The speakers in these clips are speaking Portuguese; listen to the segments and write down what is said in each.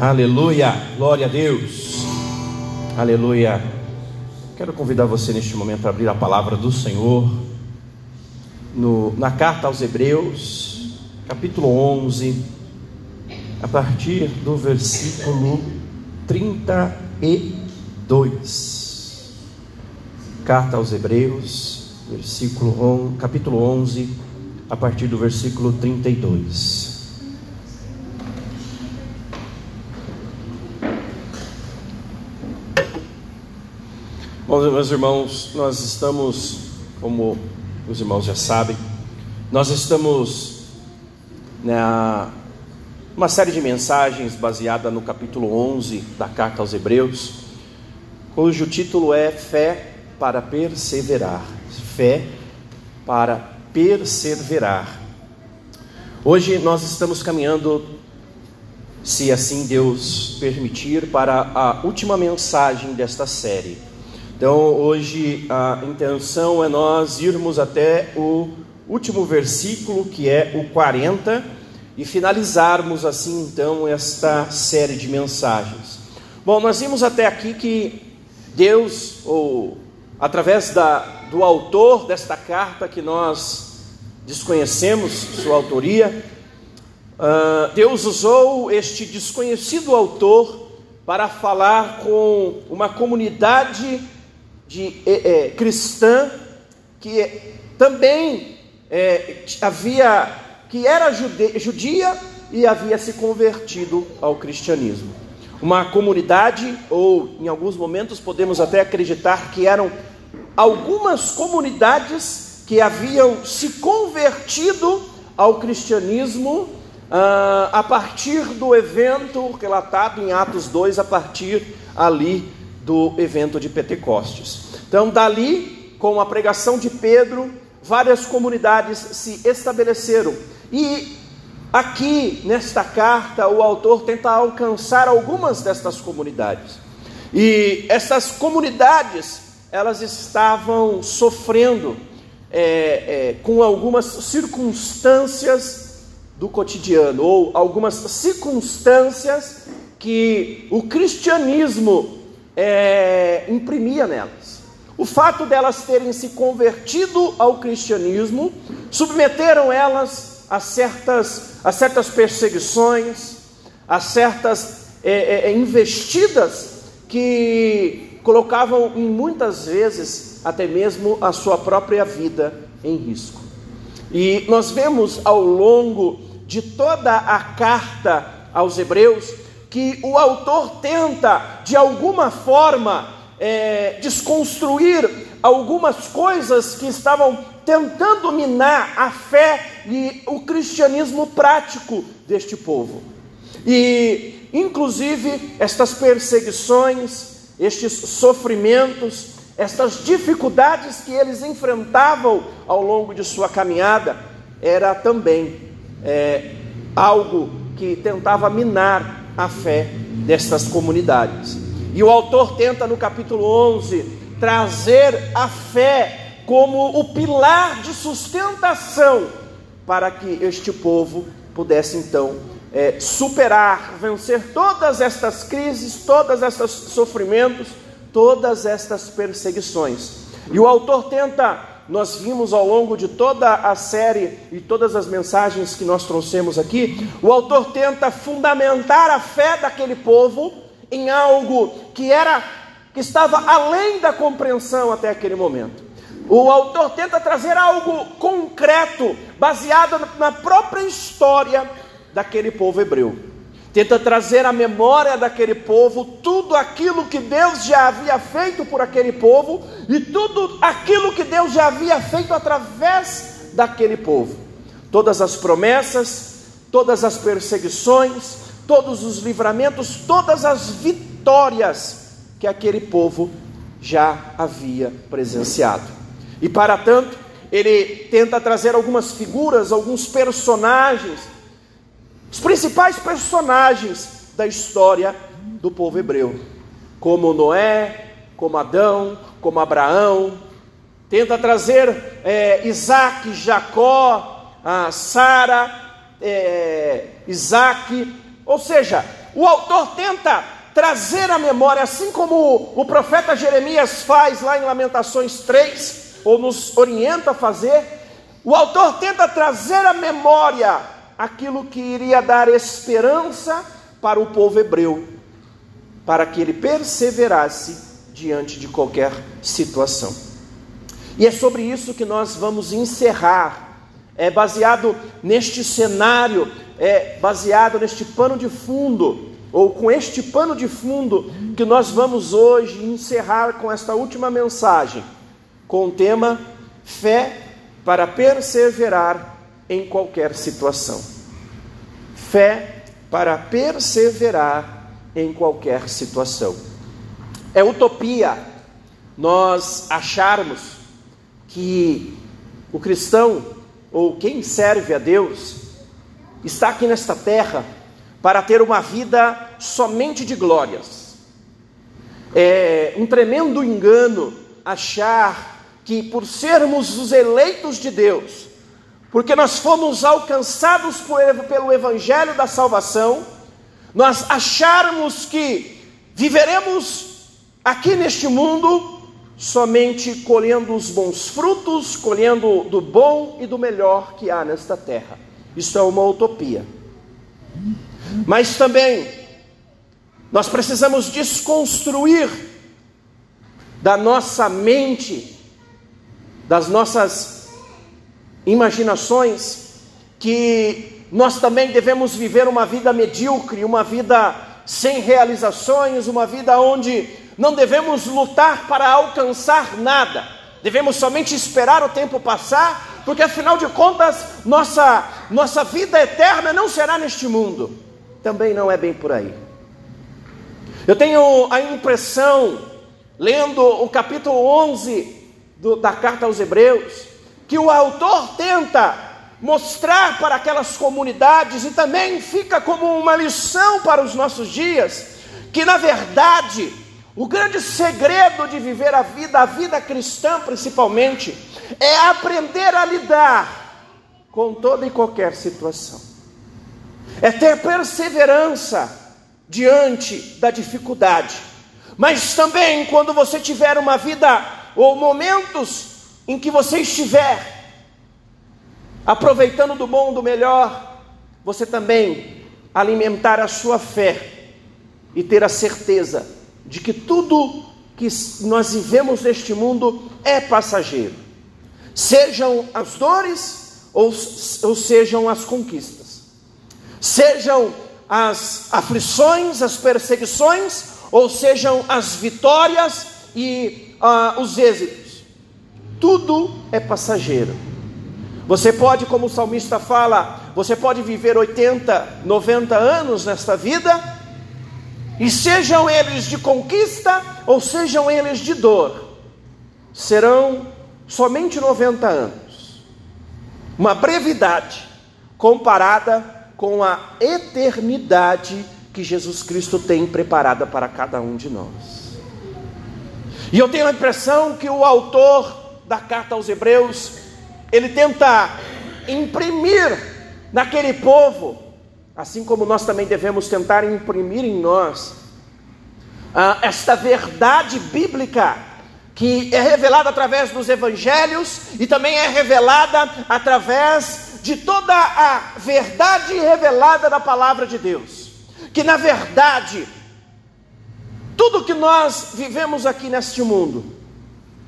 Aleluia, glória a Deus, aleluia. Quero convidar você neste momento a abrir a palavra do Senhor no, na carta aos Hebreus, capítulo 11, a partir do versículo 32. Carta aos Hebreus, versículo, capítulo 11, a partir do versículo 32. Bom, meus irmãos, nós estamos, como os irmãos já sabem, nós estamos na uma série de mensagens baseada no capítulo 11 da carta aos Hebreus, cujo título é Fé para perseverar. Fé para perseverar. Hoje nós estamos caminhando, se assim Deus permitir, para a última mensagem desta série. Então, hoje a intenção é nós irmos até o último versículo, que é o 40, e finalizarmos assim então esta série de mensagens. Bom, nós vimos até aqui que Deus, ou através da, do autor desta carta que nós desconhecemos sua autoria, uh, Deus usou este desconhecido autor para falar com uma comunidade de é, é, cristã que também é, havia que era jude, judia e havia se convertido ao cristianismo. Uma comunidade, ou em alguns momentos podemos até acreditar que eram algumas comunidades que haviam se convertido ao cristianismo ah, a partir do evento relatado em Atos 2, a partir ali do evento de Pentecostes. Então, dali, com a pregação de Pedro, várias comunidades se estabeleceram. E aqui, nesta carta, o autor tenta alcançar algumas destas comunidades. E essas comunidades, elas estavam sofrendo é, é, com algumas circunstâncias do cotidiano, ou algumas circunstâncias que o cristianismo é, imprimia nelas. O fato delas terem se convertido ao cristianismo submeteram elas a certas, a certas perseguições, a certas é, é, é investidas que colocavam em muitas vezes até mesmo a sua própria vida em risco. E nós vemos ao longo de toda a carta aos Hebreus que o autor tenta, de alguma forma, é, desconstruir algumas coisas que estavam tentando minar a fé e o cristianismo prático deste povo. E, inclusive, estas perseguições, estes sofrimentos, estas dificuldades que eles enfrentavam ao longo de sua caminhada, era também é, algo que tentava minar a fé destas comunidades. E o autor tenta no capítulo 11 trazer a fé como o pilar de sustentação para que este povo pudesse então é, superar, vencer todas estas crises, todas estes sofrimentos, todas estas perseguições. E o autor tenta nós vimos ao longo de toda a série e todas as mensagens que nós trouxemos aqui, o autor tenta fundamentar a fé daquele povo em algo que era que estava além da compreensão até aquele momento. O autor tenta trazer algo concreto, baseado na própria história daquele povo hebreu tenta trazer à memória daquele povo tudo aquilo que Deus já havia feito por aquele povo e tudo aquilo que Deus já havia feito através daquele povo. Todas as promessas, todas as perseguições, todos os livramentos, todas as vitórias que aquele povo já havia presenciado. E para tanto, ele tenta trazer algumas figuras, alguns personagens os principais personagens da história do povo hebreu, como Noé, como Adão, como Abraão, tenta trazer é, Isaac, Jacó, Sara, é, Isaac, ou seja, o autor tenta trazer a memória, assim como o profeta Jeremias faz lá em Lamentações 3, ou nos orienta a fazer, o autor tenta trazer à memória aquilo que iria dar esperança para o povo hebreu, para que ele perseverasse diante de qualquer situação. E é sobre isso que nós vamos encerrar. É baseado neste cenário, é baseado neste pano de fundo, ou com este pano de fundo, que nós vamos hoje encerrar com esta última mensagem, com o tema Fé para perseverar em qualquer situação. Fé para perseverar em qualquer situação. É utopia nós acharmos que o cristão ou quem serve a Deus está aqui nesta terra para ter uma vida somente de glórias. É um tremendo engano achar que por sermos os eleitos de Deus, porque nós fomos alcançados pelo Evangelho da salvação, nós acharmos que viveremos aqui neste mundo somente colhendo os bons frutos, colhendo do bom e do melhor que há nesta terra. Isso é uma utopia. Mas também nós precisamos desconstruir da nossa mente das nossas imaginações, que nós também devemos viver uma vida medíocre, uma vida sem realizações, uma vida onde não devemos lutar para alcançar nada, devemos somente esperar o tempo passar, porque afinal de contas, nossa, nossa vida eterna não será neste mundo. Também não é bem por aí. Eu tenho a impressão, lendo o capítulo 11 do, da carta aos Hebreus, que o autor tenta mostrar para aquelas comunidades e também fica como uma lição para os nossos dias, que na verdade o grande segredo de viver a vida, a vida cristã principalmente, é aprender a lidar com toda e qualquer situação, é ter perseverança diante da dificuldade, mas também quando você tiver uma vida ou momentos em que você estiver aproveitando do bom, do melhor, você também alimentar a sua fé e ter a certeza de que tudo que nós vivemos neste mundo é passageiro, sejam as dores ou, ou sejam as conquistas, sejam as aflições, as perseguições, ou sejam as vitórias e ah, os êxitos. Tudo é passageiro. Você pode, como o salmista fala, você pode viver 80, 90 anos nesta vida, e sejam eles de conquista ou sejam eles de dor, serão somente 90 anos. Uma brevidade comparada com a eternidade que Jesus Cristo tem preparada para cada um de nós. E eu tenho a impressão que o autor da carta aos Hebreus, ele tenta imprimir naquele povo, assim como nós também devemos tentar imprimir em nós, uh, esta verdade bíblica que é revelada através dos evangelhos e também é revelada através de toda a verdade revelada da palavra de Deus. Que na verdade, tudo que nós vivemos aqui neste mundo,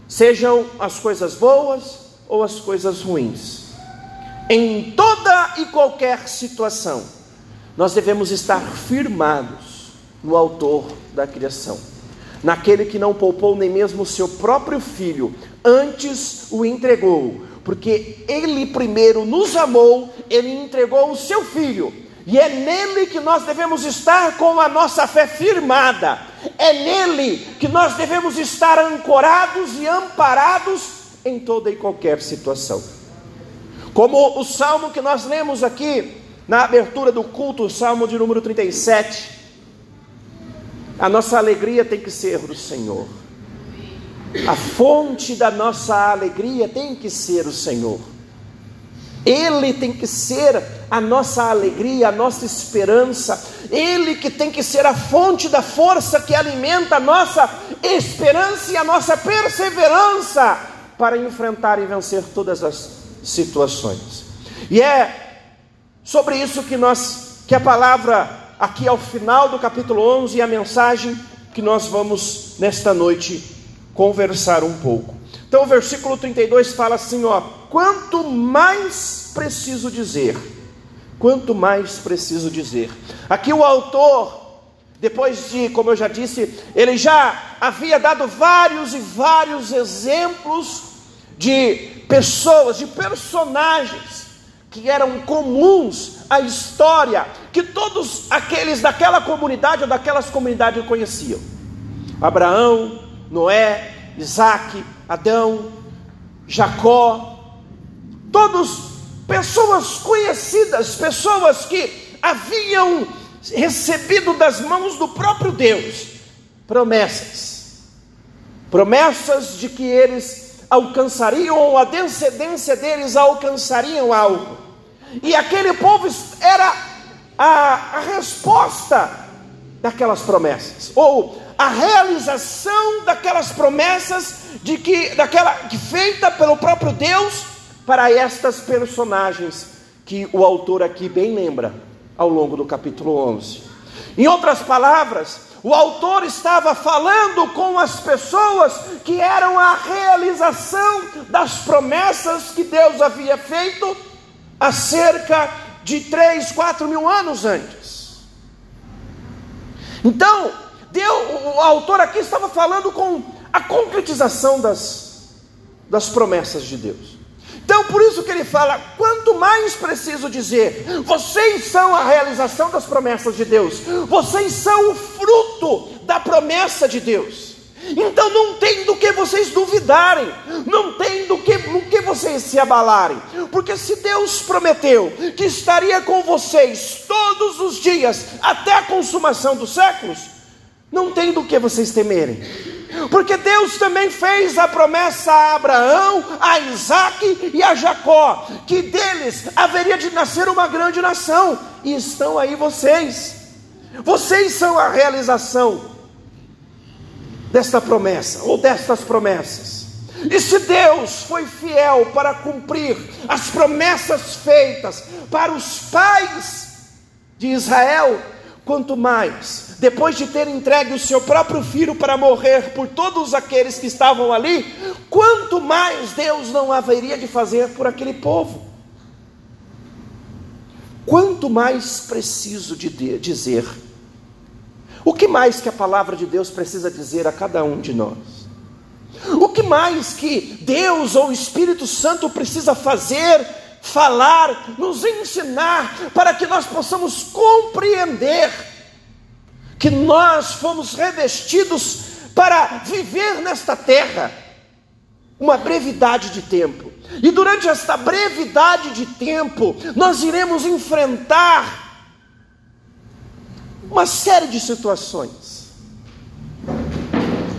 sejam as coisas boas ou as coisas ruins, em toda e qualquer situação, nós devemos estar firmados no Autor da criação, naquele que não poupou nem mesmo o seu próprio filho, antes o entregou, porque ele primeiro nos amou, ele entregou o seu filho e é nele que nós devemos estar com a nossa fé firmada. É nele que nós devemos estar ancorados e amparados em toda e qualquer situação. Como o salmo que nós lemos aqui na abertura do culto, o salmo de número 37. A nossa alegria tem que ser do Senhor. A fonte da nossa alegria tem que ser o Senhor. Ele tem que ser a nossa alegria, a nossa esperança, Ele que tem que ser a fonte da força que alimenta a nossa esperança e a nossa perseverança para enfrentar e vencer todas as situações. E é sobre isso que nós, que a palavra aqui ao final do capítulo 11 e a mensagem que nós vamos nesta noite conversar um pouco. Então o versículo 32 fala assim, ó: quanto mais preciso dizer, quanto mais preciso dizer. Aqui o autor depois de, como eu já disse, ele já havia dado vários e vários exemplos de pessoas, de personagens que eram comuns à história, que todos aqueles daquela comunidade ou daquelas comunidades conheciam. Abraão, Noé, Isaac, Adão, Jacó, todos pessoas conhecidas, pessoas que haviam recebido das mãos do próprio Deus promessas, promessas de que eles alcançariam, ou a descendência deles alcançariam algo, e aquele povo era a, a resposta daquelas promessas, ou a realização daquelas promessas de que daquela que feita pelo próprio Deus para estas personagens que o autor aqui bem lembra ao longo do capítulo 11. Em outras palavras, o autor estava falando com as pessoas que eram a realização das promessas que Deus havia feito há cerca de 3, 4 mil anos antes. Então, Deus, o autor aqui estava falando com a concretização das, das promessas de Deus. Então, por isso que ele fala: quanto mais preciso dizer, vocês são a realização das promessas de Deus, vocês são o fruto da promessa de Deus. Então não tem do que vocês duvidarem, não tem do que, do que vocês se abalarem, porque se Deus prometeu que estaria com vocês todos os dias até a consumação dos séculos, não tem do que vocês temerem. Porque Deus também fez a promessa a Abraão, a Isaac e a Jacó, que deles haveria de nascer uma grande nação, e estão aí vocês, vocês são a realização desta promessa, ou destas promessas. E se Deus foi fiel para cumprir as promessas feitas para os pais de Israel, quanto mais depois de ter entregue o seu próprio filho para morrer por todos aqueles que estavam ali, quanto mais Deus não haveria de fazer por aquele povo? Quanto mais preciso de dizer? O que mais que a palavra de Deus precisa dizer a cada um de nós? O que mais que Deus ou o Espírito Santo precisa fazer, falar, nos ensinar, para que nós possamos compreender que nós fomos revestidos para viver nesta terra uma brevidade de tempo. E durante esta brevidade de tempo, nós iremos enfrentar uma série de situações.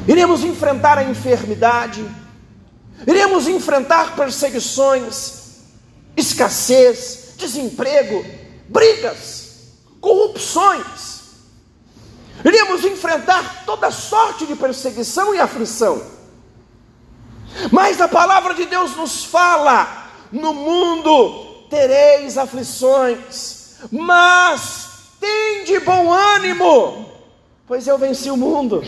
Iremos enfrentar a enfermidade, iremos enfrentar perseguições, escassez, desemprego, brigas, corrupções Iríamos enfrentar toda sorte de perseguição e aflição. Mas a palavra de Deus nos fala: no mundo tereis aflições, mas tem de bom ânimo, pois eu venci o mundo.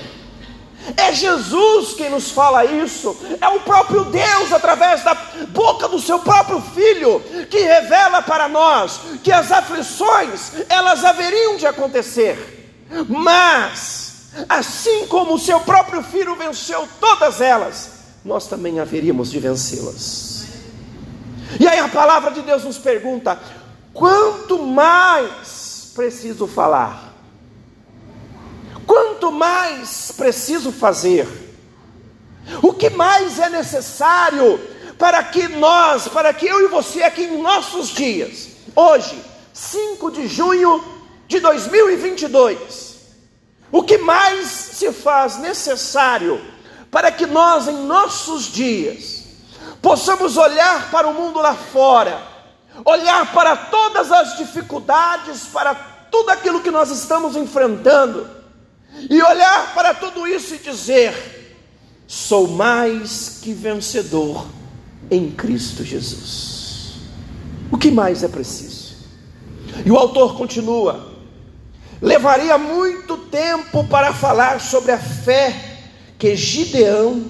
É Jesus quem nos fala isso, é o próprio Deus, através da boca do seu próprio Filho, que revela para nós que as aflições, elas haveriam de acontecer, mas, assim como o seu próprio filho venceu todas elas, nós também haveríamos de vencê-las. E aí a palavra de Deus nos pergunta: quanto mais preciso falar? Quanto mais preciso fazer? O que mais é necessário para que nós, para que eu e você aqui em nossos dias, hoje, 5 de junho de 2022, o que mais se faz necessário para que nós, em nossos dias, possamos olhar para o mundo lá fora, olhar para todas as dificuldades, para tudo aquilo que nós estamos enfrentando, e olhar para tudo isso e dizer: sou mais que vencedor em Cristo Jesus. O que mais é preciso? E o autor continua: levaria muito tempo para falar sobre a fé que Gideão,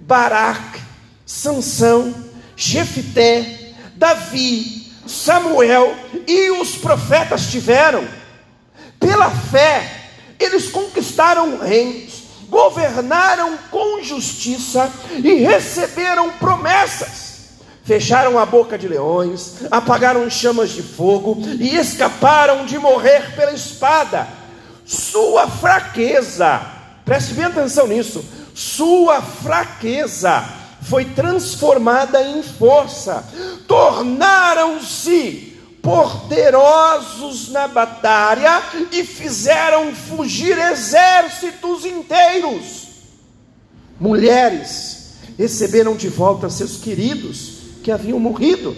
Baraque, Sansão, Jefité, Davi, Samuel e os profetas tiveram. Pela fé, eles conquistaram reinos, governaram com justiça e receberam promessas. Fecharam a boca de leões, apagaram chamas de fogo e escaparam de morrer pela espada. Sua fraqueza, preste bem atenção nisso, sua fraqueza foi transformada em força, tornaram-se poderosos na batalha e fizeram fugir exércitos inteiros. Mulheres receberam de volta seus queridos que haviam morrido.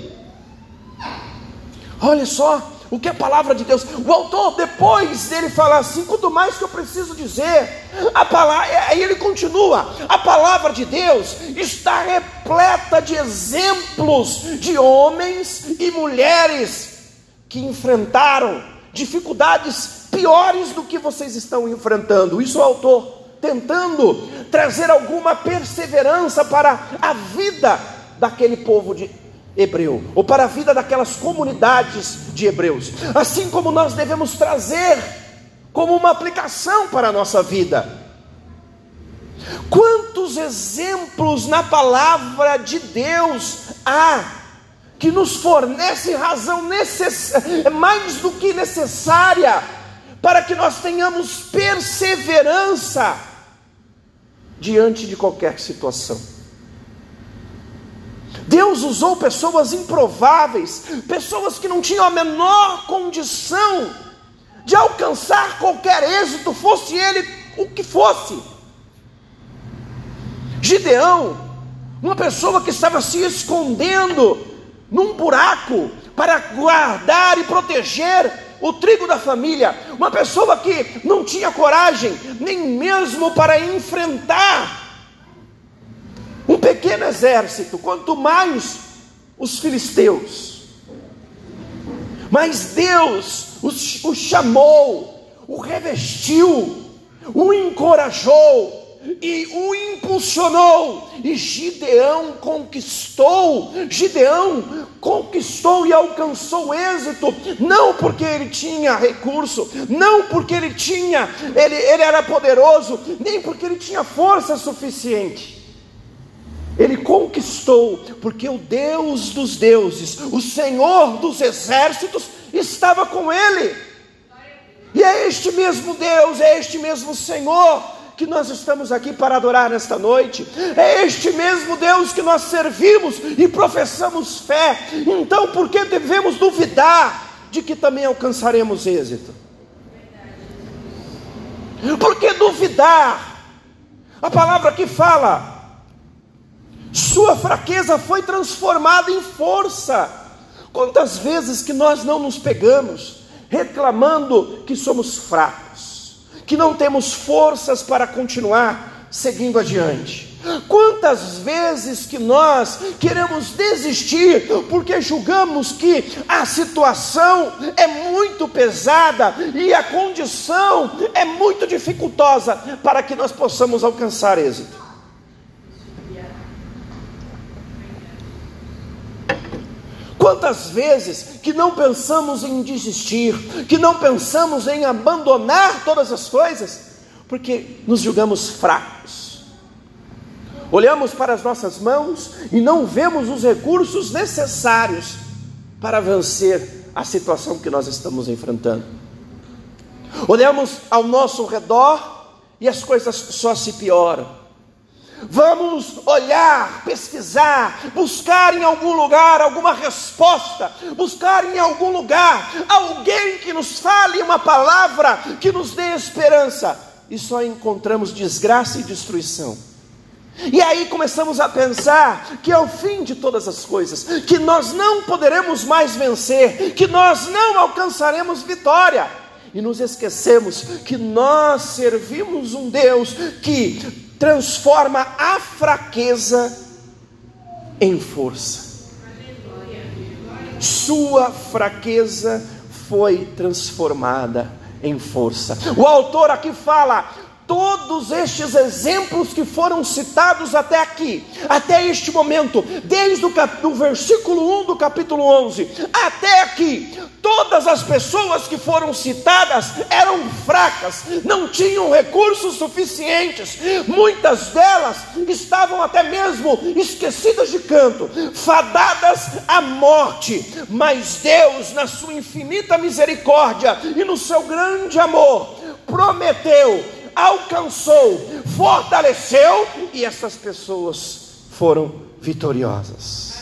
Olha só, o que a palavra de Deus. O autor, depois dele falar assim, quanto mais que eu preciso dizer, a palavra, aí ele continua: a palavra de Deus está repleta de exemplos de homens e mulheres que enfrentaram dificuldades piores do que vocês estão enfrentando. Isso o autor tentando trazer alguma perseverança para a vida daquele povo de hebreu, ou para a vida daquelas comunidades de hebreus, assim como nós devemos trazer como uma aplicação para a nossa vida. Quantos exemplos na palavra de Deus há que nos fornece razão necess... mais do que necessária para que nós tenhamos perseverança diante de qualquer situação? Deus usou pessoas improváveis, pessoas que não tinham a menor condição de alcançar qualquer êxito, fosse ele o que fosse. Gideão, uma pessoa que estava se escondendo num buraco para guardar e proteger o trigo da família, uma pessoa que não tinha coragem nem mesmo para enfrentar pequeno exército, quanto mais os filisteus. Mas Deus o chamou, o revestiu, o encorajou e o impulsionou, e Gideão conquistou, Gideão conquistou e alcançou êxito, não porque ele tinha recurso, não porque ele tinha, ele, ele era poderoso, nem porque ele tinha força suficiente, ele conquistou, porque o Deus dos deuses, o Senhor dos exércitos, estava com ele. E é este mesmo Deus, é este mesmo Senhor que nós estamos aqui para adorar nesta noite. É este mesmo Deus que nós servimos e professamos fé. Então, por que devemos duvidar de que também alcançaremos êxito? Por que duvidar? A palavra que fala sua fraqueza foi transformada em força. Quantas vezes que nós não nos pegamos reclamando que somos fracos, que não temos forças para continuar seguindo adiante? Quantas vezes que nós queremos desistir porque julgamos que a situação é muito pesada e a condição é muito dificultosa para que nós possamos alcançar êxito? Quantas vezes que não pensamos em desistir, que não pensamos em abandonar todas as coisas, porque nos julgamos fracos. Olhamos para as nossas mãos e não vemos os recursos necessários para vencer a situação que nós estamos enfrentando. Olhamos ao nosso redor e as coisas só se pioram. Vamos olhar, pesquisar, buscar em algum lugar alguma resposta, buscar em algum lugar alguém que nos fale uma palavra que nos dê esperança, e só encontramos desgraça e destruição. E aí começamos a pensar que é o fim de todas as coisas, que nós não poderemos mais vencer, que nós não alcançaremos vitória. E nos esquecemos que nós servimos um Deus que transforma a fraqueza em força. Sua fraqueza foi transformada em força. O autor aqui fala: todos estes exemplos que foram citados até aqui, até este momento, desde o cap... do versículo 1 do capítulo 11 até aqui, todas as pessoas que foram citadas eram fracas, não tinham recursos suficientes, muitas delas estavam até mesmo esquecidas de canto, fadadas à morte, mas Deus, na sua infinita misericórdia e no seu grande amor, prometeu alcançou, fortaleceu e essas pessoas foram vitoriosas.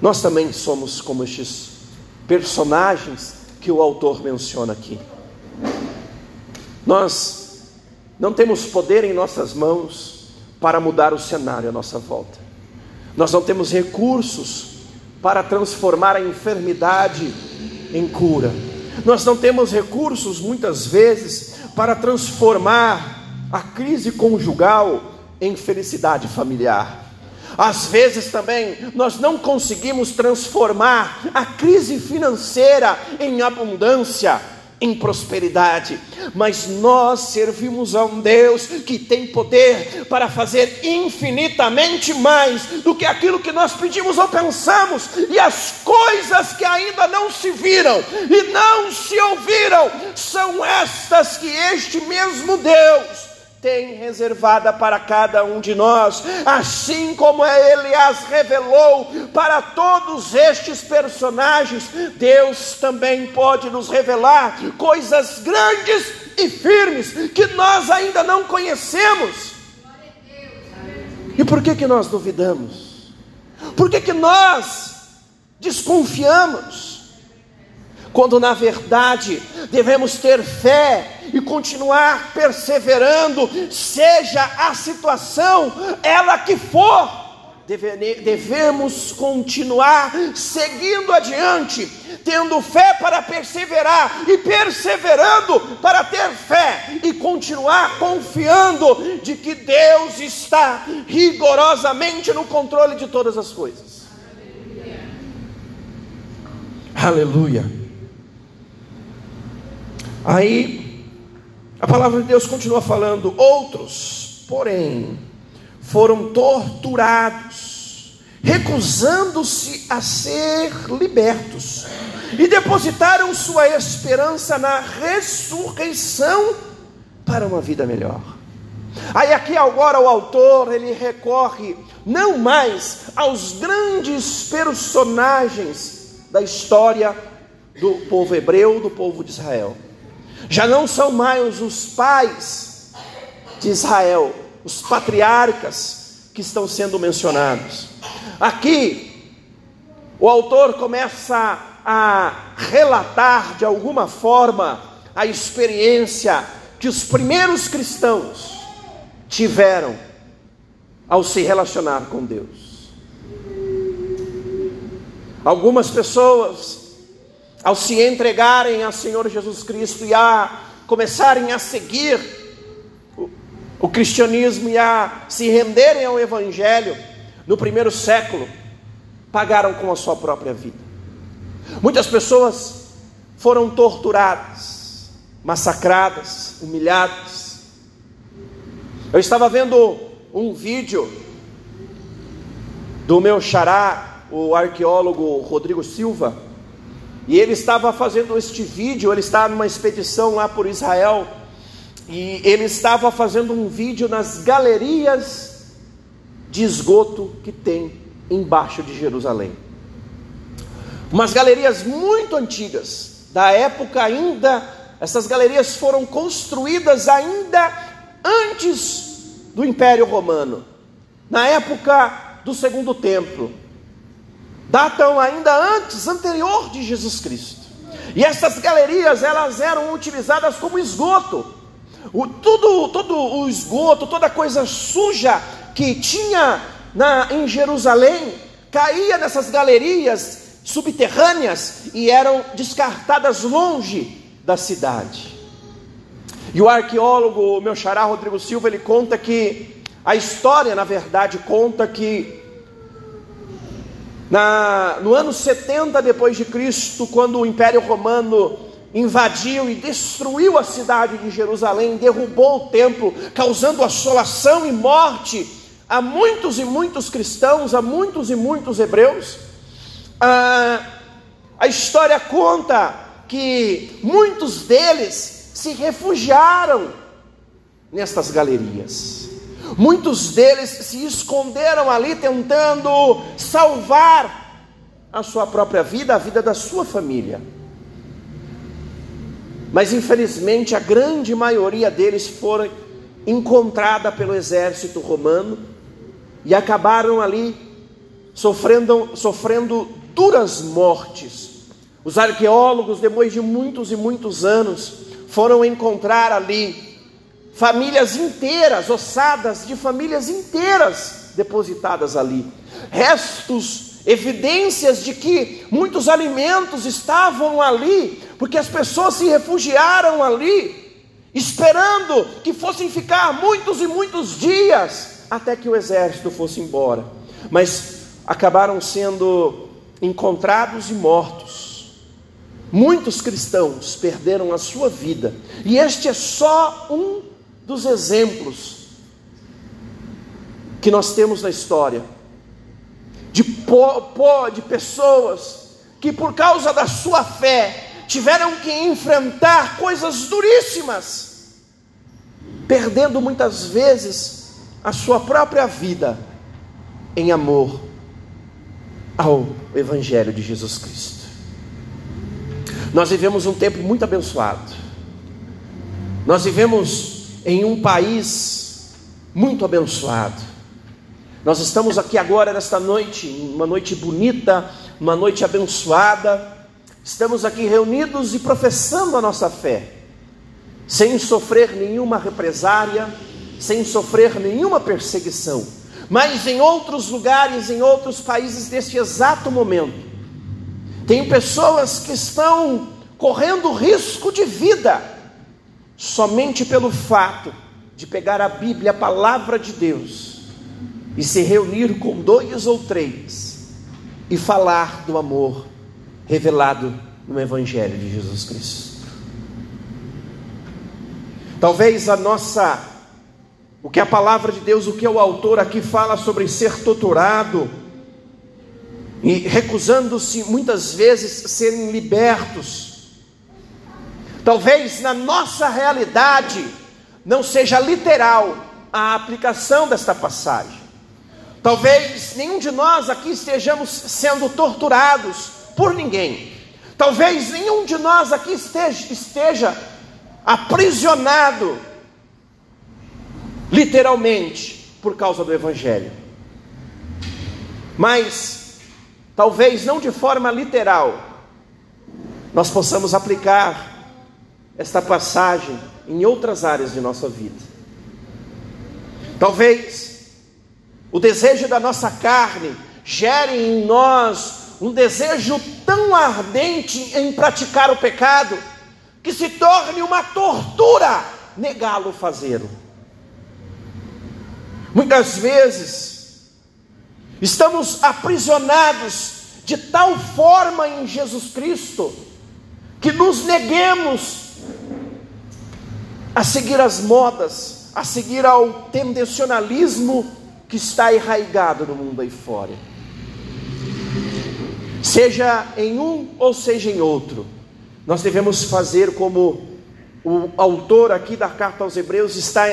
Nós também somos como estes personagens que o autor menciona aqui. Nós não temos poder em nossas mãos para mudar o cenário à nossa volta. Nós não temos recursos para transformar a enfermidade em cura. Nós não temos recursos, muitas vezes, para transformar a crise conjugal em felicidade familiar. Às vezes também nós não conseguimos transformar a crise financeira em abundância em prosperidade, mas nós servimos a um Deus que tem poder para fazer infinitamente mais do que aquilo que nós pedimos ou pensamos, e as coisas que ainda não se viram e não se ouviram, são estas que este mesmo Deus tem reservada para cada um de nós, assim como Ele as revelou para todos estes personagens, Deus também pode nos revelar coisas grandes e firmes que nós ainda não conhecemos. E por que que nós duvidamos? Por que que nós desconfiamos? Quando na verdade devemos ter fé e continuar perseverando, seja a situação ela que for, devemos continuar seguindo adiante, tendo fé para perseverar e perseverando para ter fé e continuar confiando de que Deus está rigorosamente no controle de todas as coisas. Aleluia. Aí, a palavra de Deus continua falando: outros, porém, foram torturados, recusando-se a ser libertos, e depositaram sua esperança na ressurreição para uma vida melhor. Aí aqui agora o autor ele recorre não mais aos grandes personagens da história do povo hebreu, do povo de Israel já não são mais os pais de Israel, os patriarcas que estão sendo mencionados. Aqui, o autor começa a relatar de alguma forma a experiência que os primeiros cristãos tiveram ao se relacionar com Deus. Algumas pessoas ao se entregarem ao Senhor Jesus Cristo e a começarem a seguir o, o cristianismo e a se renderem ao Evangelho no primeiro século, pagaram com a sua própria vida. Muitas pessoas foram torturadas, massacradas, humilhadas. Eu estava vendo um vídeo do meu xará, o arqueólogo Rodrigo Silva, e ele estava fazendo este vídeo, ele estava numa expedição lá por Israel, e ele estava fazendo um vídeo nas galerias de esgoto que tem embaixo de Jerusalém. Umas galerias muito antigas, da época ainda, essas galerias foram construídas ainda antes do Império Romano, na época do Segundo Templo datam ainda antes, anterior de Jesus Cristo. E essas galerias, elas eram utilizadas como esgoto. O, tudo, todo o esgoto, toda coisa suja que tinha na, em Jerusalém caía nessas galerias subterrâneas e eram descartadas longe da cidade. E o arqueólogo, meu xará Rodrigo Silva, ele conta que a história, na verdade, conta que na, no ano 70 depois de Cristo, quando o Império Romano invadiu e destruiu a cidade de Jerusalém, derrubou o templo, causando assolação e morte a muitos e muitos cristãos, a muitos e muitos hebreus. Ah, a história conta que muitos deles se refugiaram nestas galerias. Muitos deles se esconderam ali tentando salvar a sua própria vida, a vida da sua família. Mas infelizmente a grande maioria deles foram encontrada pelo exército romano e acabaram ali sofrendo, sofrendo duras mortes. Os arqueólogos, depois de muitos e muitos anos, foram encontrar ali famílias inteiras, ossadas de famílias inteiras depositadas ali, restos, evidências de que muitos alimentos estavam ali, porque as pessoas se refugiaram ali, esperando que fossem ficar muitos e muitos dias até que o exército fosse embora, mas acabaram sendo encontrados e mortos. Muitos cristãos perderam a sua vida, e este é só um dos exemplos que nós temos na história de, po, de pessoas que, por causa da sua fé, tiveram que enfrentar coisas duríssimas, perdendo muitas vezes a sua própria vida em amor ao Evangelho de Jesus Cristo. Nós vivemos um tempo muito abençoado. Nós vivemos em um país muito abençoado. Nós estamos aqui agora nesta noite, uma noite bonita, uma noite abençoada. Estamos aqui reunidos e professando a nossa fé, sem sofrer nenhuma represária, sem sofrer nenhuma perseguição. Mas em outros lugares, em outros países, neste exato momento, tem pessoas que estão correndo risco de vida somente pelo fato de pegar a Bíblia, a palavra de Deus, e se reunir com dois ou três e falar do amor revelado no Evangelho de Jesus Cristo. Talvez a nossa, o que a palavra de Deus, o que o autor aqui fala sobre ser torturado, e recusando-se muitas vezes serem libertos. Talvez na nossa realidade não seja literal a aplicação desta passagem. Talvez nenhum de nós aqui estejamos sendo torturados por ninguém. Talvez nenhum de nós aqui esteja, esteja aprisionado, literalmente, por causa do Evangelho. Mas talvez não de forma literal, nós possamos aplicar esta passagem em outras áreas de nossa vida. Talvez o desejo da nossa carne gere em nós um desejo tão ardente em praticar o pecado que se torne uma tortura negá-lo fazê-lo. Muitas vezes Estamos aprisionados de tal forma em Jesus Cristo que nos neguemos a seguir as modas, a seguir ao tendencionalismo que está arraigado no mundo aí fora. Seja em um ou seja em outro, nós devemos fazer como o autor aqui da carta aos Hebreus está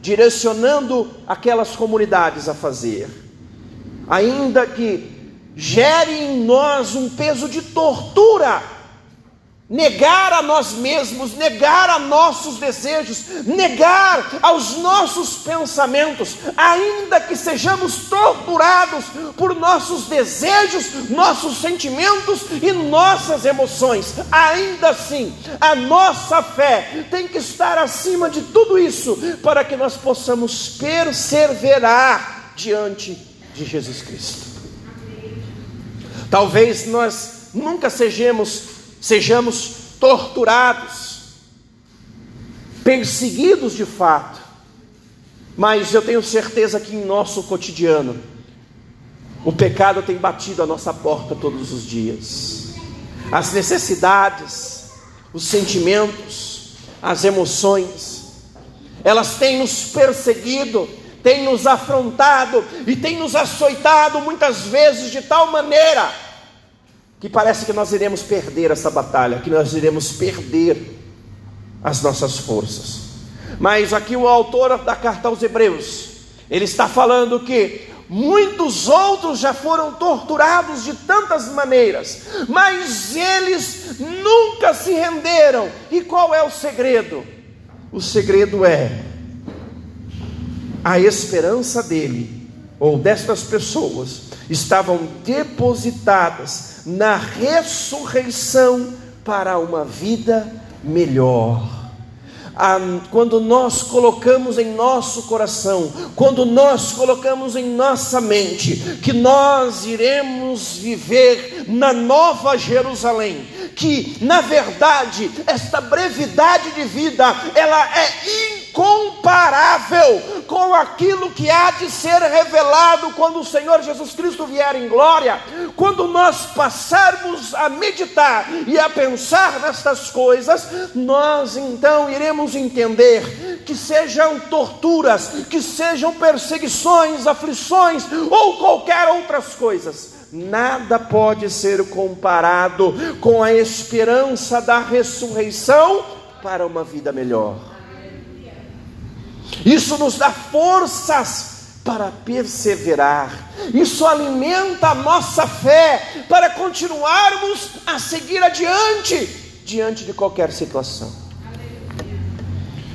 direcionando aquelas comunidades a fazer ainda que gere em nós um peso de tortura negar a nós mesmos, negar a nossos desejos, negar aos nossos pensamentos, ainda que sejamos torturados por nossos desejos, nossos sentimentos e nossas emoções, ainda assim, a nossa fé tem que estar acima de tudo isso, para que nós possamos perseverar diante de Jesus Cristo. Talvez nós nunca sejamos sejamos torturados, perseguidos de fato, mas eu tenho certeza que em nosso cotidiano, o pecado tem batido a nossa porta todos os dias. As necessidades, os sentimentos, as emoções, elas têm nos perseguido, têm nos afrontado e têm nos açoitado muitas vezes de tal maneira que parece que nós iremos perder essa batalha, que nós iremos perder as nossas forças. Mas aqui o autor da carta aos Hebreus, ele está falando que muitos outros já foram torturados de tantas maneiras, mas eles nunca se renderam. E qual é o segredo? O segredo é a esperança dele, ou destas pessoas, estavam depositadas na ressurreição para uma vida melhor. Ah, quando nós colocamos em nosso coração, quando nós colocamos em nossa mente, que nós iremos viver na Nova Jerusalém, que na verdade esta brevidade de vida ela é incomparável com aquilo que há de ser revelado quando o Senhor Jesus Cristo vier em glória. Quando nós passarmos a meditar e a pensar nestas coisas, nós então iremos entender que sejam torturas, que sejam perseguições, aflições ou qualquer outras coisas nada pode ser comparado com a esperança da ressurreição para uma vida melhor. Isso nos dá forças para perseverar. Isso alimenta a nossa fé para continuarmos a seguir adiante diante de qualquer situação.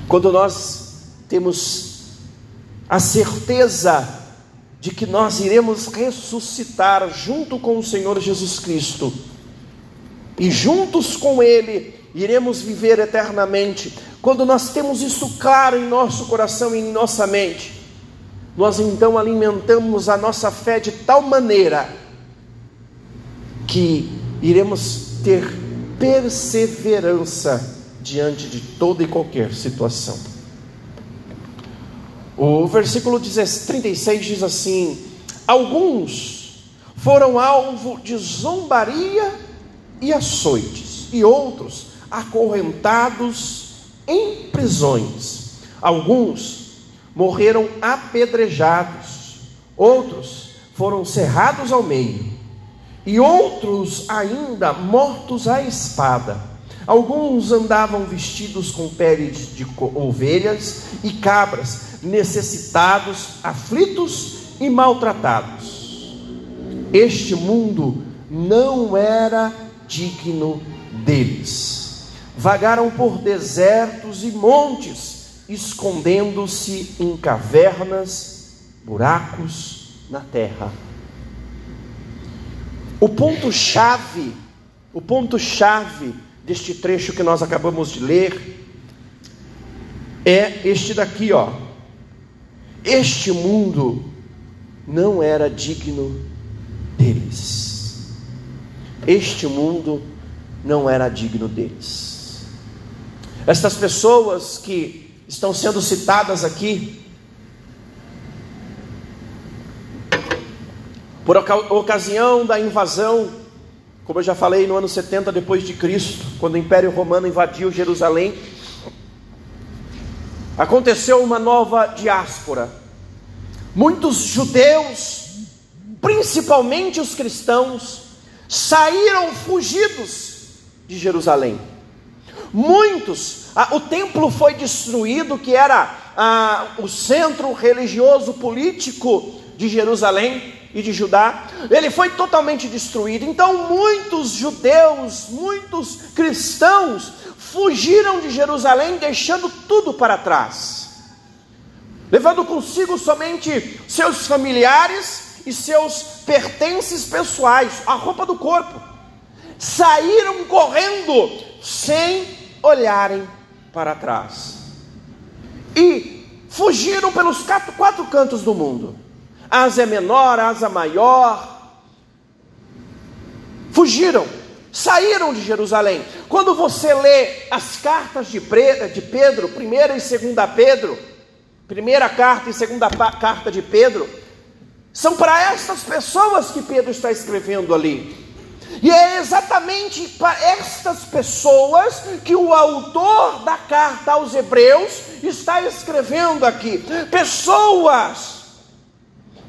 Quando nós temos a certeza de que nós iremos ressuscitar junto com o Senhor Jesus Cristo e juntos com Ele iremos viver eternamente, quando nós temos isso claro em nosso coração e em nossa mente, nós então alimentamos a nossa fé de tal maneira que iremos ter perseverança diante de toda e qualquer situação. O versículo 36 diz assim: Alguns foram alvo de zombaria e açoites, e outros acorrentados em prisões. Alguns morreram apedrejados, outros foram cerrados ao meio, e outros ainda mortos à espada. Alguns andavam vestidos com peles de ovelhas e cabras, necessitados, aflitos e maltratados. Este mundo não era digno deles vagaram por desertos e montes, escondendo-se em cavernas, buracos na terra. O ponto chave, o ponto chave deste trecho que nós acabamos de ler é este daqui, ó. Este mundo não era digno deles. Este mundo não era digno deles. Estas pessoas que estão sendo citadas aqui, por ocasião da invasão, como eu já falei, no ano 70 depois de Cristo, quando o Império Romano invadiu Jerusalém, aconteceu uma nova diáspora. Muitos judeus, principalmente os cristãos, saíram fugidos de Jerusalém. Muitos, ah, o templo foi destruído, que era ah, o centro religioso político de Jerusalém, e de Judá, ele foi totalmente destruído. Então, muitos judeus, muitos cristãos fugiram de Jerusalém, deixando tudo para trás, levando consigo somente seus familiares e seus pertences pessoais, a roupa do corpo. Saíram correndo sem olharem para trás. E fugiram pelos quatro, quatro cantos do mundo. Ásia Menor, Ásia Maior. Fugiram, saíram de Jerusalém. Quando você lê as cartas de Pedro, primeira e segunda Pedro, primeira carta e segunda carta de Pedro, são para essas pessoas que Pedro está escrevendo ali. E é exatamente para estas pessoas que o autor da carta aos Hebreus está escrevendo aqui. Pessoas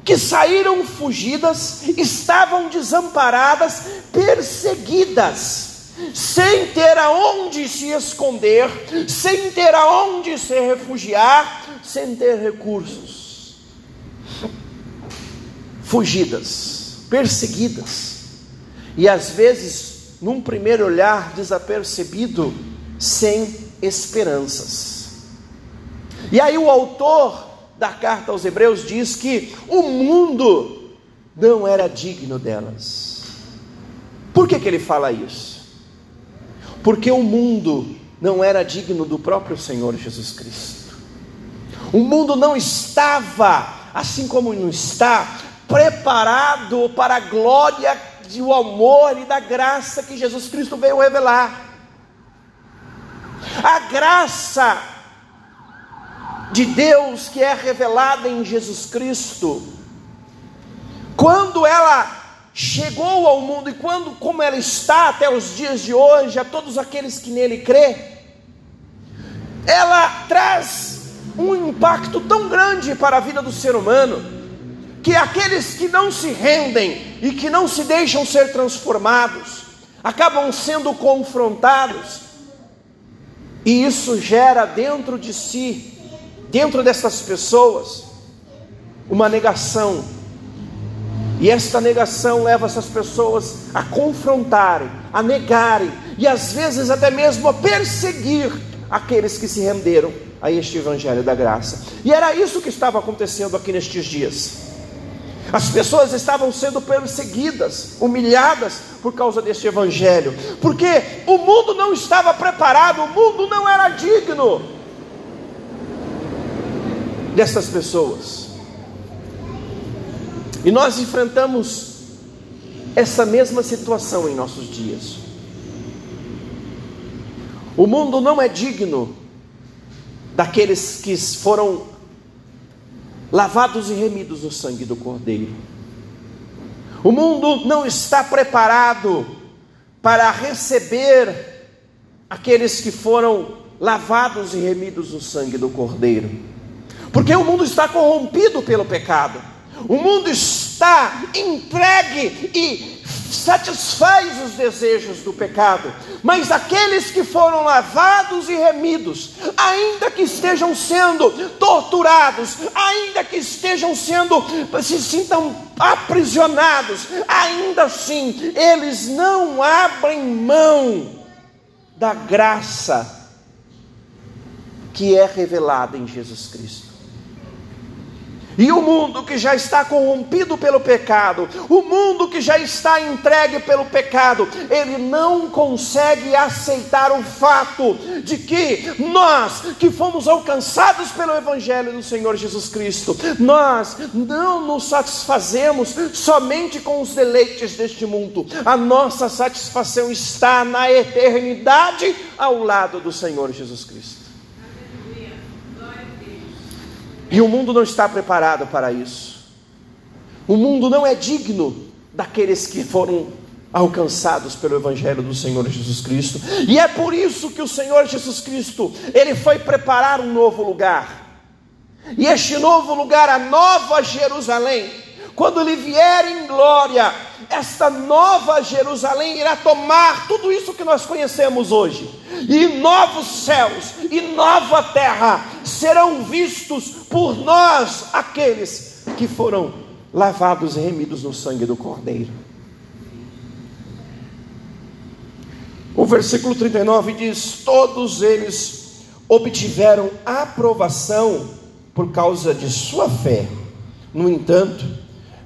que saíram fugidas, estavam desamparadas, perseguidas, sem ter aonde se esconder, sem ter aonde se refugiar, sem ter recursos. Fugidas, perseguidas e às vezes, num primeiro olhar desapercebido, sem esperanças. E aí o autor da carta aos Hebreus diz que o mundo não era digno delas. Por que, que ele fala isso? Porque o mundo não era digno do próprio Senhor Jesus Cristo. O mundo não estava, assim como não está, preparado para a glória do amor e da graça que Jesus Cristo veio revelar. A graça de Deus que é revelada em Jesus Cristo, quando ela chegou ao mundo e quando como ela está até os dias de hoje a todos aqueles que nele crê, ela traz um impacto tão grande para a vida do ser humano que aqueles que não se rendem e que não se deixam ser transformados acabam sendo confrontados, e isso gera dentro de si, dentro dessas pessoas, uma negação. E esta negação leva essas pessoas a confrontarem, a negarem e às vezes até mesmo a perseguir aqueles que se renderam a este evangelho da graça. E era isso que estava acontecendo aqui nestes dias. As pessoas estavam sendo perseguidas, humilhadas por causa deste evangelho, porque o mundo não estava preparado, o mundo não era digno dessas pessoas. E nós enfrentamos essa mesma situação em nossos dias. O mundo não é digno daqueles que foram lavados e remidos no sangue do Cordeiro. O mundo não está preparado para receber aqueles que foram lavados e remidos no sangue do Cordeiro, porque o mundo está corrompido pelo pecado, o mundo está entregue e satisfaz os desejos do pecado, mas aqueles que foram lavados e remidos, ainda que estejam sendo torturados, ainda que estejam sendo, se sintam aprisionados, ainda assim, eles não abrem mão da graça que é revelada em Jesus Cristo. E o mundo que já está corrompido pelo pecado, o mundo que já está entregue pelo pecado, ele não consegue aceitar o fato de que nós, que fomos alcançados pelo Evangelho do Senhor Jesus Cristo, nós não nos satisfazemos somente com os deleites deste mundo, a nossa satisfação está na eternidade ao lado do Senhor Jesus Cristo. E o mundo não está preparado para isso. O mundo não é digno daqueles que foram alcançados pelo evangelho do Senhor Jesus Cristo. E é por isso que o Senhor Jesus Cristo, ele foi preparar um novo lugar. E este novo lugar, a nova Jerusalém, quando ele vier em glória, esta nova Jerusalém irá tomar tudo isso que nós conhecemos hoje, e novos céus e nova terra serão vistos por nós, aqueles que foram lavados e remidos no sangue do Cordeiro. O versículo 39 diz: Todos eles obtiveram aprovação por causa de sua fé. No entanto,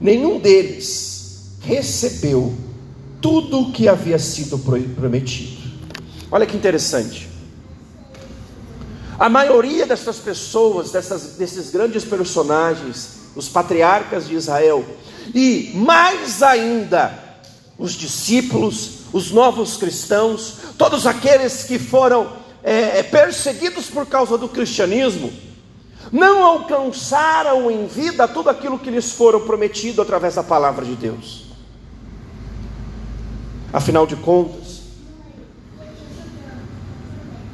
nenhum deles recebeu tudo o que havia sido prometido. Olha que interessante. A maioria dessas pessoas, dessas, desses grandes personagens, os patriarcas de Israel, e mais ainda os discípulos, os novos cristãos, todos aqueles que foram é, é, perseguidos por causa do cristianismo, não alcançaram em vida tudo aquilo que lhes foram prometido através da palavra de Deus. Afinal de contas,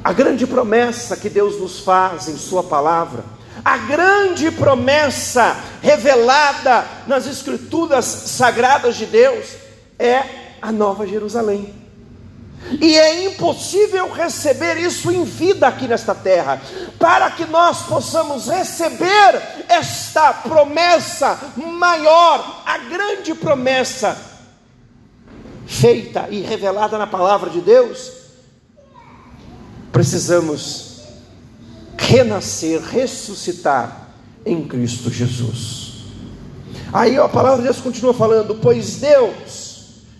a grande promessa que Deus nos faz em Sua palavra, a grande promessa revelada nas Escrituras sagradas de Deus, é a Nova Jerusalém. E é impossível receber isso em vida aqui nesta terra. Para que nós possamos receber esta promessa maior, a grande promessa feita e revelada na palavra de Deus, precisamos renascer, ressuscitar em Cristo Jesus. Aí a palavra de Deus continua falando: pois Deus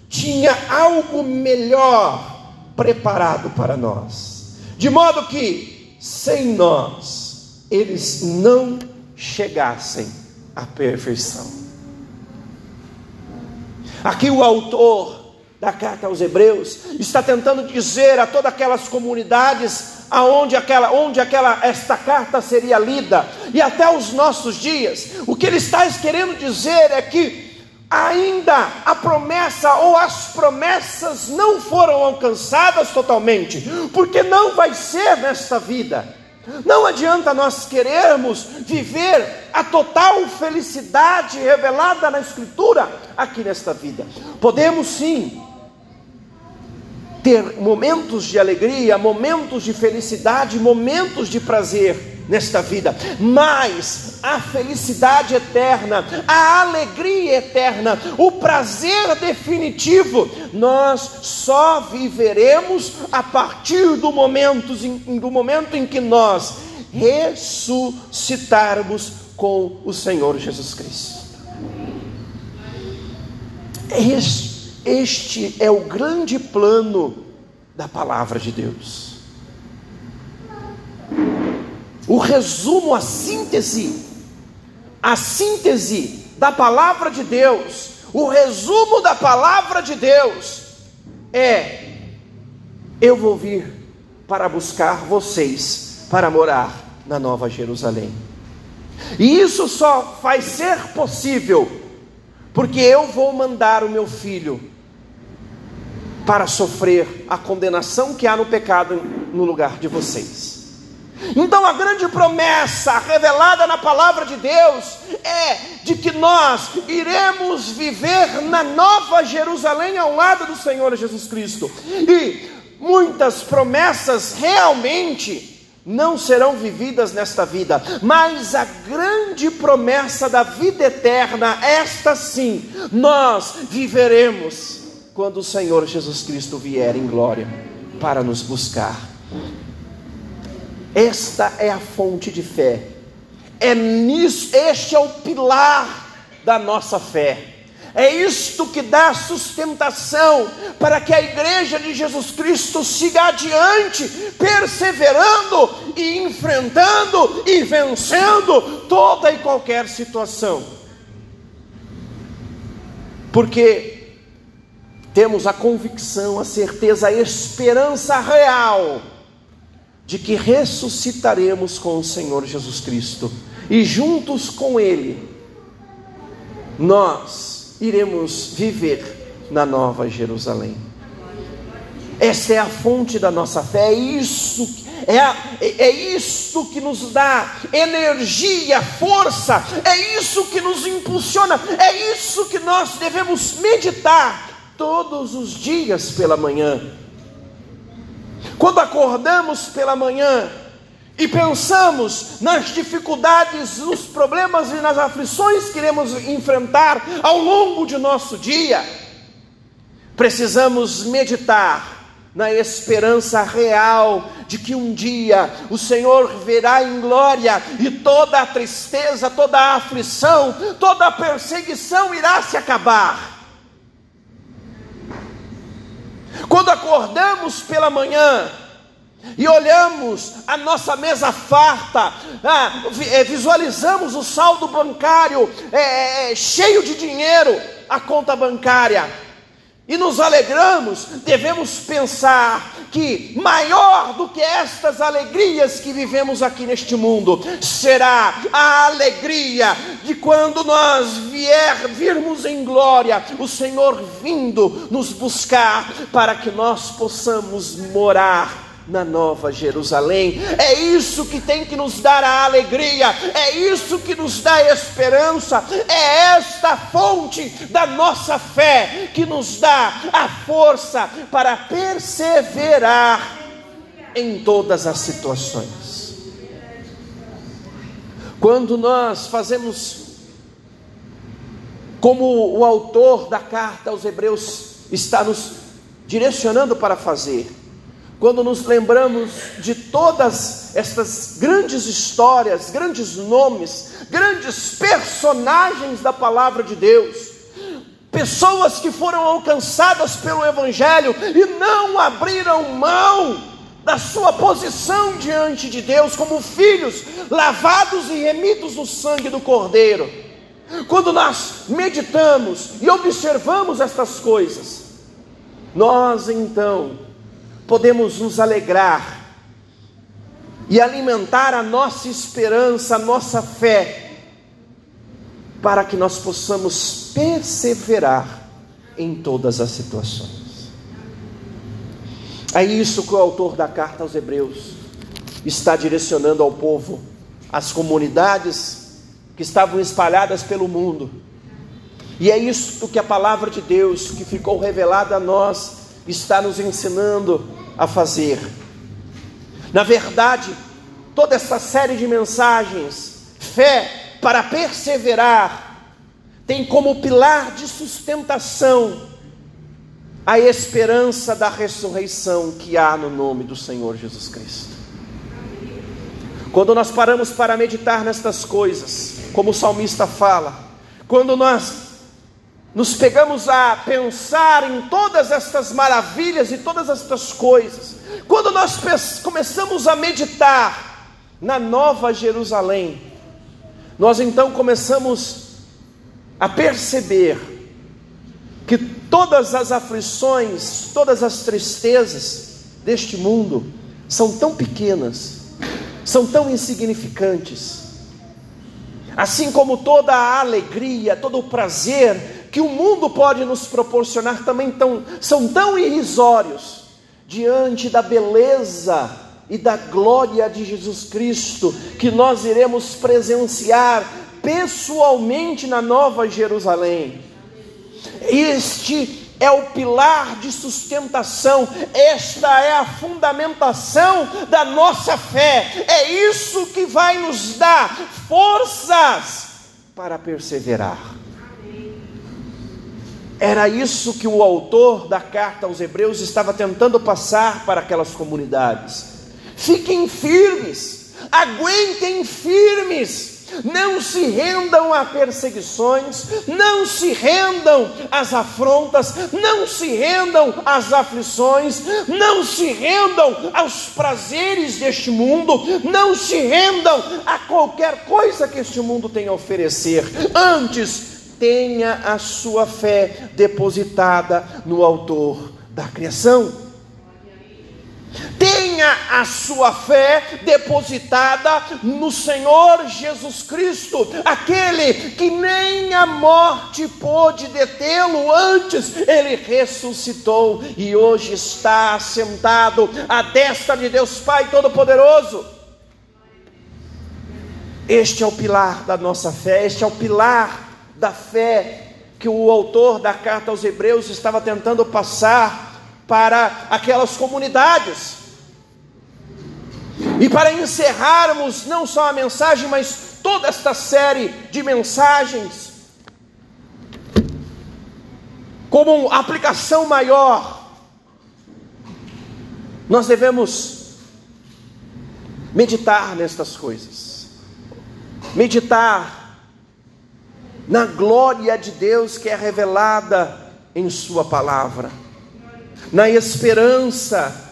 tinha algo melhor preparado para nós, de modo que sem nós eles não chegassem à perfeição. Aqui o autor da carta aos Hebreus está tentando dizer a todas aquelas comunidades aonde aquela, onde aquela esta carta seria lida e até os nossos dias, o que ele está querendo dizer é que ainda a promessa ou as promessas não foram alcançadas totalmente, porque não vai ser nesta vida. Não adianta nós querermos viver a total felicidade revelada na Escritura aqui nesta vida. Podemos sim ter momentos de alegria, momentos de felicidade, momentos de prazer nesta vida, mas a felicidade eterna, a alegria eterna, o prazer definitivo, nós só viveremos a partir do momento, do momento em que nós ressuscitarmos com o Senhor Jesus Cristo. Este, este é o grande plano da palavra de Deus o resumo, a síntese, a síntese da palavra de Deus, o resumo da palavra de Deus é: eu vou vir para buscar vocês para morar na Nova Jerusalém. E isso só vai ser possível porque eu vou mandar o meu filho para sofrer a condenação que há no pecado no lugar de vocês. Então a grande promessa revelada na palavra de Deus é de que nós iremos viver na nova Jerusalém ao lado do Senhor Jesus Cristo. E muitas promessas realmente não serão vividas nesta vida, mas a grande promessa da vida eterna, esta sim, nós viveremos quando o Senhor Jesus Cristo vier em glória para nos buscar. Esta é a fonte de fé. É nisso, este é o pilar da nossa fé. É isto que dá sustentação para que a igreja de Jesus Cristo siga adiante, perseverando e enfrentando e vencendo toda e qualquer situação. Porque temos a convicção, a certeza, a esperança real de que ressuscitaremos com o Senhor Jesus Cristo e juntos com Ele nós iremos viver na Nova Jerusalém. Essa é a fonte da nossa fé, é isso, é, a, é isso que nos dá energia, força, é isso que nos impulsiona, é isso que nós devemos meditar todos os dias pela manhã quando acordamos pela manhã e pensamos nas dificuldades, nos problemas e nas aflições que iremos enfrentar ao longo de nosso dia, precisamos meditar na esperança real de que um dia o Senhor verá em glória e toda a tristeza, toda a aflição, toda a perseguição irá se acabar. Quando acordamos pela manhã, e olhamos a nossa mesa farta, ah, é, visualizamos o saldo bancário é, é, cheio de dinheiro, a conta bancária, e nos alegramos, devemos pensar que maior do que estas alegrias que vivemos aqui neste mundo será a alegria de quando nós vier virmos em glória, o Senhor vindo nos buscar para que nós possamos morar na Nova Jerusalém. É isso que tem que nos dar a alegria, é isso que nos dá esperança, é esta fonte da nossa fé que nos dá a força para perseverar em todas as situações. Quando nós fazemos como o autor da carta aos Hebreus está nos direcionando para fazer, quando nos lembramos de todas estas grandes histórias, grandes nomes, grandes personagens da palavra de Deus, pessoas que foram alcançadas pelo Evangelho e não abriram mão da sua posição diante de Deus como filhos lavados e remidos no sangue do Cordeiro. Quando nós meditamos e observamos estas coisas, nós então podemos nos alegrar e alimentar a nossa esperança, a nossa fé, para que nós possamos perseverar em todas as situações. É isso que o autor da carta aos Hebreus está direcionando ao povo, às comunidades que estavam espalhadas pelo mundo. E é isso que a palavra de Deus, que ficou revelada a nós, está nos ensinando a fazer. Na verdade, toda essa série de mensagens, fé para perseverar, tem como pilar de sustentação a esperança da ressurreição que há no nome do Senhor Jesus Cristo. Quando nós paramos para meditar nestas coisas, como o salmista fala, quando nós nos pegamos a pensar em todas estas maravilhas e todas estas coisas, quando nós começamos a meditar na Nova Jerusalém, nós então começamos a perceber que todas as aflições, todas as tristezas deste mundo são tão pequenas, são tão insignificantes, assim como toda a alegria, todo o prazer que o mundo pode nos proporcionar também tão, são tão irrisórios diante da beleza e da glória de Jesus Cristo que nós iremos presenciar pessoalmente na Nova Jerusalém. Este é o pilar de sustentação, esta é a fundamentação da nossa fé, é isso que vai nos dar forças para perseverar. Era isso que o autor da carta aos Hebreus estava tentando passar para aquelas comunidades. Fiquem firmes, aguentem firmes, não se rendam a perseguições, não se rendam às afrontas, não se rendam às aflições, não se rendam aos prazeres deste mundo, não se rendam a qualquer coisa que este mundo tem a oferecer. Antes, tenha a sua fé depositada no Autor da criação. Tenha a sua fé depositada no Senhor Jesus Cristo, aquele que nem a morte pôde detê-lo antes, ele ressuscitou e hoje está sentado à destra de Deus Pai Todo-Poderoso. Este é o pilar da nossa fé, este é o pilar da fé que o autor da carta aos Hebreus estava tentando passar para aquelas comunidades. E para encerrarmos não só a mensagem, mas toda esta série de mensagens, como aplicação maior, nós devemos meditar nestas coisas, meditar na glória de Deus que é revelada em Sua palavra, na esperança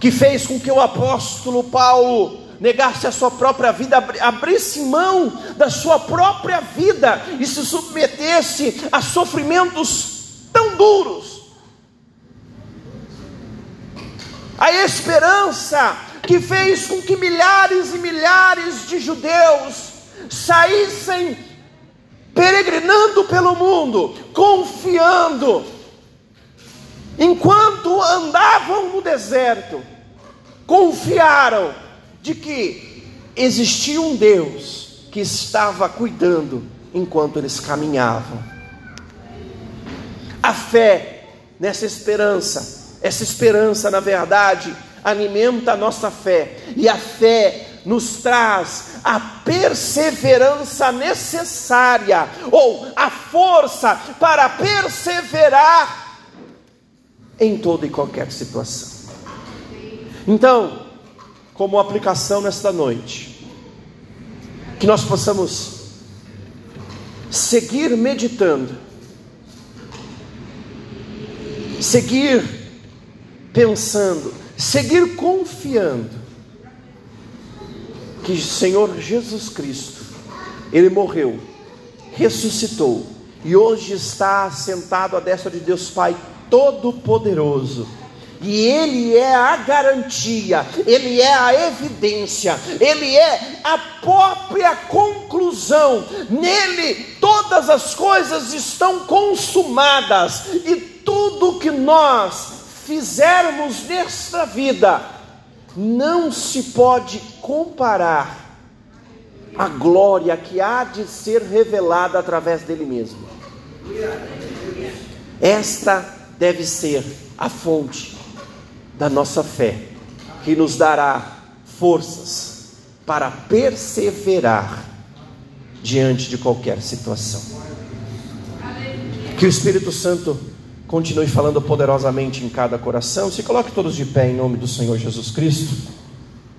que fez com que o apóstolo Paulo negasse a sua própria vida, abrisse mão da sua própria vida e se submetesse a sofrimentos tão duros. A esperança que fez com que milhares e milhares de judeus saíssem peregrinando pelo mundo, confiando enquanto andavam no deserto, confiaram de que existia um Deus que estava cuidando enquanto eles caminhavam. A fé nessa esperança, essa esperança, na verdade, alimenta a nossa fé, e a fé nos traz a perseverança necessária, ou a força para perseverar em toda e qualquer situação. Então, como aplicação nesta noite, que nós possamos seguir meditando, seguir pensando, seguir confiando que Senhor Jesus Cristo, Ele morreu, ressuscitou e hoje está sentado à destra de Deus Pai Todo-Poderoso. E Ele é a garantia, Ele é a evidência, Ele é a própria conclusão. Nele todas as coisas estão consumadas, e tudo que nós fizermos nesta vida não se pode comparar à glória que há de ser revelada através dele mesmo. Esta deve ser a fonte da nossa fé, que nos dará forças para perseverar diante de qualquer situação. Que o Espírito Santo continue falando poderosamente em cada coração. Se coloque todos de pé em nome do Senhor Jesus Cristo.